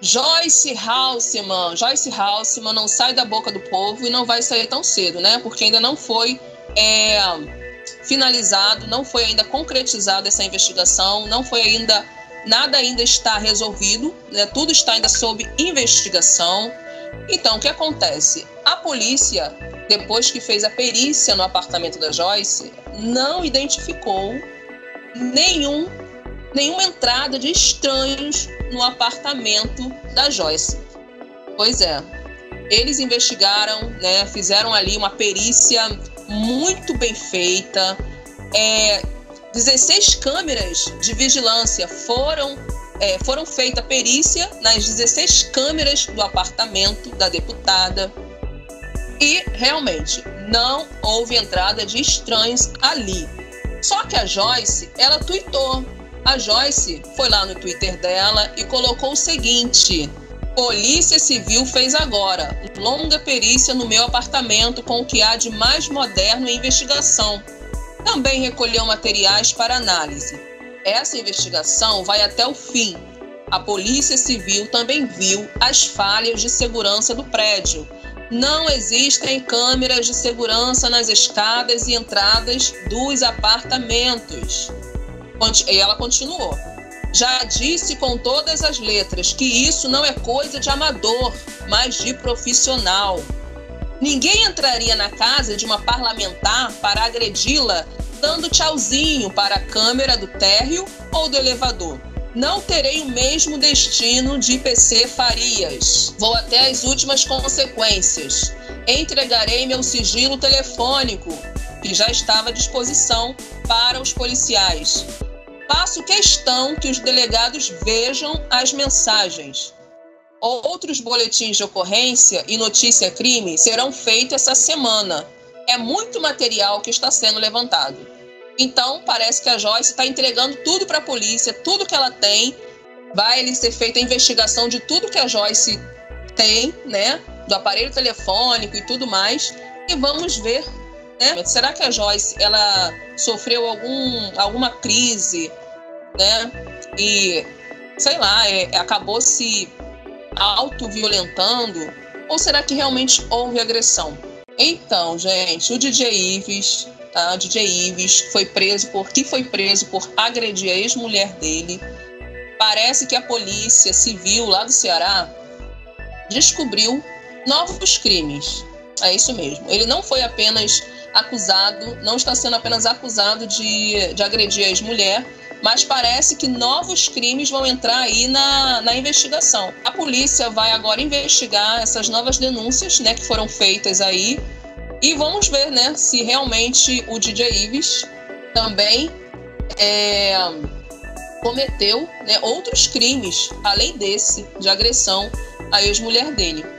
Joyce Halseman, Joyce Halseman não sai da boca do povo e não vai sair tão cedo, né? Porque ainda não foi é, finalizado, não foi ainda concretizada essa investigação, não foi ainda nada ainda está resolvido, né? Tudo está ainda sob investigação. Então, o que acontece? A polícia, depois que fez a perícia no apartamento da Joyce, não identificou nenhum nenhuma entrada de estranhos no apartamento da Joyce. Pois é. Eles investigaram, né, fizeram ali uma perícia muito bem feita. É, 16 câmeras de vigilância foram é, foram feita perícia nas 16 câmeras do apartamento da deputada e realmente não houve entrada de estranhos ali. Só que a Joyce, ela tuitou a Joyce foi lá no Twitter dela e colocou o seguinte: Polícia Civil fez agora longa perícia no meu apartamento com o que há de mais moderno em investigação. Também recolheu materiais para análise. Essa investigação vai até o fim. A Polícia Civil também viu as falhas de segurança do prédio. Não existem câmeras de segurança nas escadas e entradas dos apartamentos. E ela continuou. Já disse com todas as letras que isso não é coisa de amador, mas de profissional. Ninguém entraria na casa de uma parlamentar para agredi-la dando tchauzinho para a câmera do térreo ou do elevador. Não terei o mesmo destino de IPC Farias. Vou até as últimas consequências. Entregarei meu sigilo telefônico, que já estava à disposição para os policiais. Faço questão que os delegados vejam as mensagens. Outros boletins de ocorrência e notícia crime serão feitos essa semana. É muito material que está sendo levantado. Então, parece que a Joyce está entregando tudo para a polícia, tudo que ela tem. Vai ser feita a investigação de tudo que a Joyce tem, né? Do aparelho telefônico e tudo mais. E vamos ver né? Será que a Joyce ela sofreu algum, alguma crise, né? E sei lá, é, acabou se auto-violentando? Ou será que realmente houve agressão? Então, gente, o DJ Ives, tá? O DJ Ives foi preso por que foi preso por agredir a ex-mulher dele. Parece que a polícia civil lá do Ceará descobriu novos crimes. É isso mesmo. Ele não foi apenas acusado, não está sendo apenas acusado de, de agredir a ex-mulher, mas parece que novos crimes vão entrar aí na, na investigação. A polícia vai agora investigar essas novas denúncias né, que foram feitas aí e vamos ver né, se realmente o DJ Ives também é, cometeu né, outros crimes, além desse, de agressão à ex-mulher dele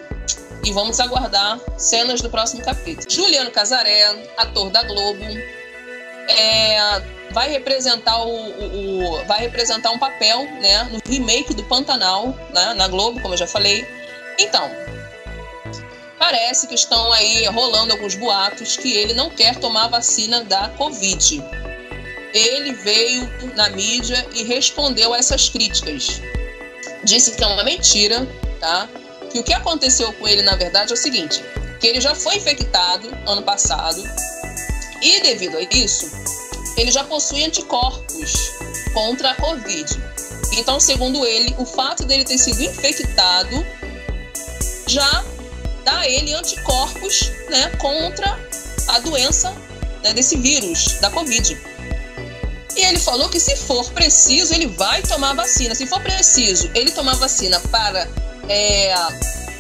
e vamos aguardar cenas do próximo capítulo. Juliano Casaré, ator da Globo, é, vai representar o, o, o, vai representar um papel, né, no remake do Pantanal, né, na Globo, como eu já falei. Então, parece que estão aí rolando alguns boatos que ele não quer tomar vacina da Covid. Ele veio na mídia e respondeu a essas críticas. Disse que é uma mentira, tá? Que o que aconteceu com ele, na verdade, é o seguinte: que ele já foi infectado ano passado e, devido a isso, ele já possui anticorpos contra a Covid. Então, segundo ele, o fato dele ter sido infectado já dá a ele anticorpos né, contra a doença né, desse vírus, da Covid. E ele falou que se for preciso, ele vai tomar vacina. Se for preciso ele tomar vacina para é,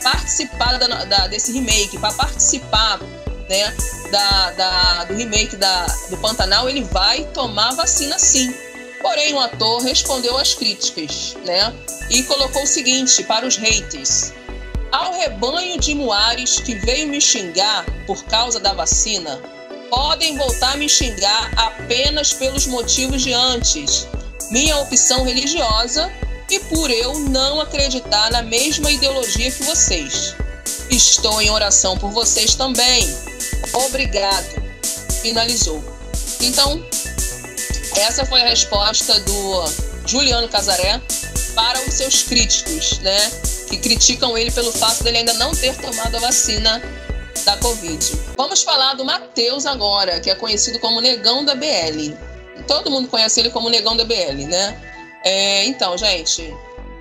participar da, da, desse remake, para participar né, da, da, do remake da, do Pantanal, ele vai tomar vacina sim. Porém, o ator respondeu às críticas né, e colocou o seguinte para os haters. Ao rebanho de muares que veio me xingar por causa da vacina, podem voltar a me xingar apenas pelos motivos de antes. Minha opção religiosa e por eu não acreditar na mesma ideologia que vocês. Estou em oração por vocês também. Obrigado. Finalizou. Então, essa foi a resposta do Juliano Casaré, para os seus críticos, né? Que criticam ele pelo fato dele ainda não ter tomado a vacina da Covid. Vamos falar do Matheus agora, que é conhecido como Negão da BL. Todo mundo conhece ele como Negão da BL, né? É, então, gente,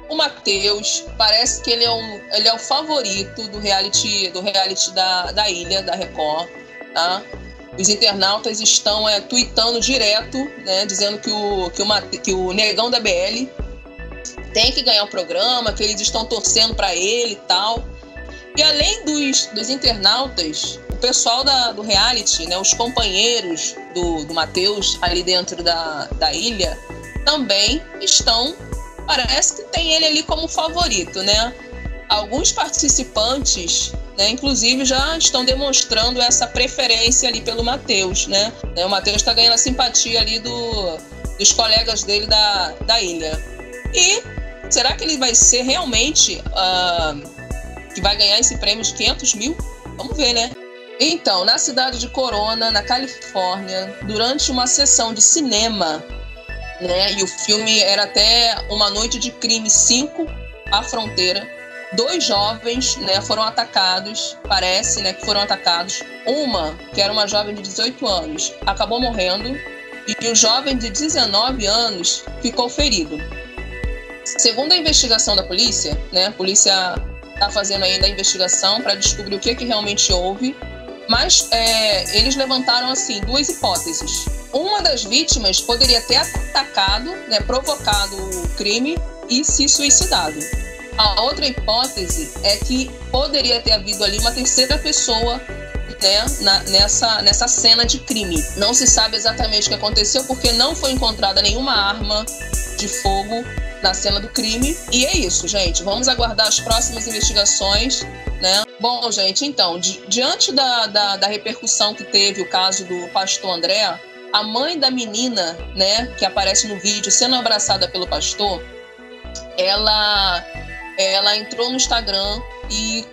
o Matheus parece que ele é, um, ele é o favorito do reality, do reality da, da ilha, da Record, tá? Os internautas estão é, tweetando direto, né, dizendo que o, que, o, que o Negão da BL tem que ganhar o programa, que eles estão torcendo para ele e tal. E além dos, dos internautas, o pessoal da, do reality, né, os companheiros do, do Matheus ali dentro da, da ilha, também estão, parece que tem ele ali como favorito, né? Alguns participantes, né, inclusive, já estão demonstrando essa preferência ali pelo Matheus, né? O Matheus está ganhando a simpatia ali do, dos colegas dele da, da ilha. E será que ele vai ser realmente uh, que vai ganhar esse prêmio de 500 mil? Vamos ver, né? Então, na cidade de Corona, na Califórnia, durante uma sessão de cinema, né, e o filme era até Uma Noite de Crime 5, A Fronteira, dois jovens né, foram atacados, parece né, que foram atacados. Uma, que era uma jovem de 18 anos, acabou morrendo, e o jovem de 19 anos ficou ferido. Segundo a investigação da polícia, né, a polícia está fazendo ainda a investigação para descobrir o que, que realmente houve. Mas é, eles levantaram assim duas hipóteses. Uma das vítimas poderia ter atacado, né, provocado o crime e se suicidado. A outra hipótese é que poderia ter havido ali uma terceira pessoa né, na, nessa, nessa cena de crime. Não se sabe exatamente o que aconteceu porque não foi encontrada nenhuma arma de fogo na cena do crime. E é isso, gente. Vamos aguardar as próximas investigações. Né? Bom, gente, então, di diante da, da, da, repercussão que teve o caso do pastor André, a mãe da menina, né, que aparece no vídeo sendo abraçada pelo pastor, ela, ela entrou no Instagram e,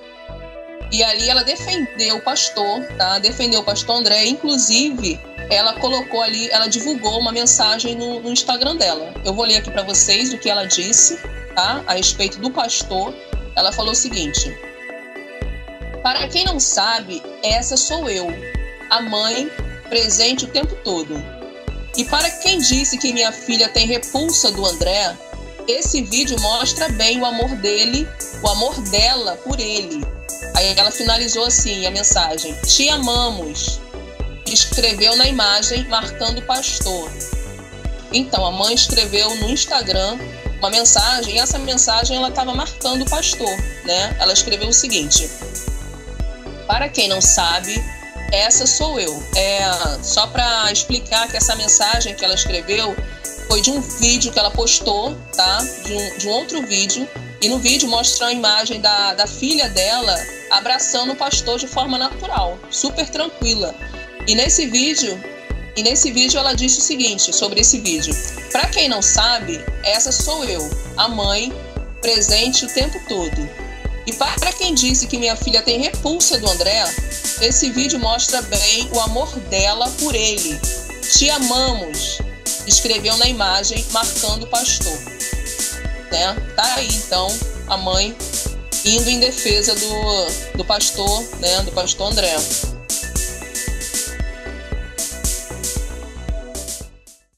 e ali ela defendeu o pastor, tá? Defendeu o pastor André, inclusive ela colocou ali, ela divulgou uma mensagem no, no Instagram dela. Eu vou ler aqui para vocês o que ela disse, tá? A respeito do pastor. Ela falou o seguinte: Para quem não sabe, essa sou eu, a mãe presente o tempo todo. E para quem disse que minha filha tem repulsa do André, esse vídeo mostra bem o amor dele, o amor dela por ele. Aí ela finalizou assim a mensagem: Te amamos escreveu na imagem marcando o pastor. Então a mãe escreveu no Instagram uma mensagem e essa mensagem ela estava marcando o pastor, né? Ela escreveu o seguinte: Para quem não sabe, essa sou eu. É só para explicar que essa mensagem que ela escreveu foi de um vídeo que ela postou, tá? De um, de um outro vídeo e no vídeo mostra a imagem da, da filha dela abraçando o pastor de forma natural, super tranquila. E nesse vídeo, e nesse vídeo ela disse o seguinte sobre esse vídeo: Para quem não sabe, essa sou eu, a mãe, presente o tempo todo. E para quem disse que minha filha tem repulsa do André, esse vídeo mostra bem o amor dela por ele. Te amamos, escreveu na imagem, marcando o pastor. Né? Tá aí então a mãe indo em defesa do, do pastor, né, do pastor André.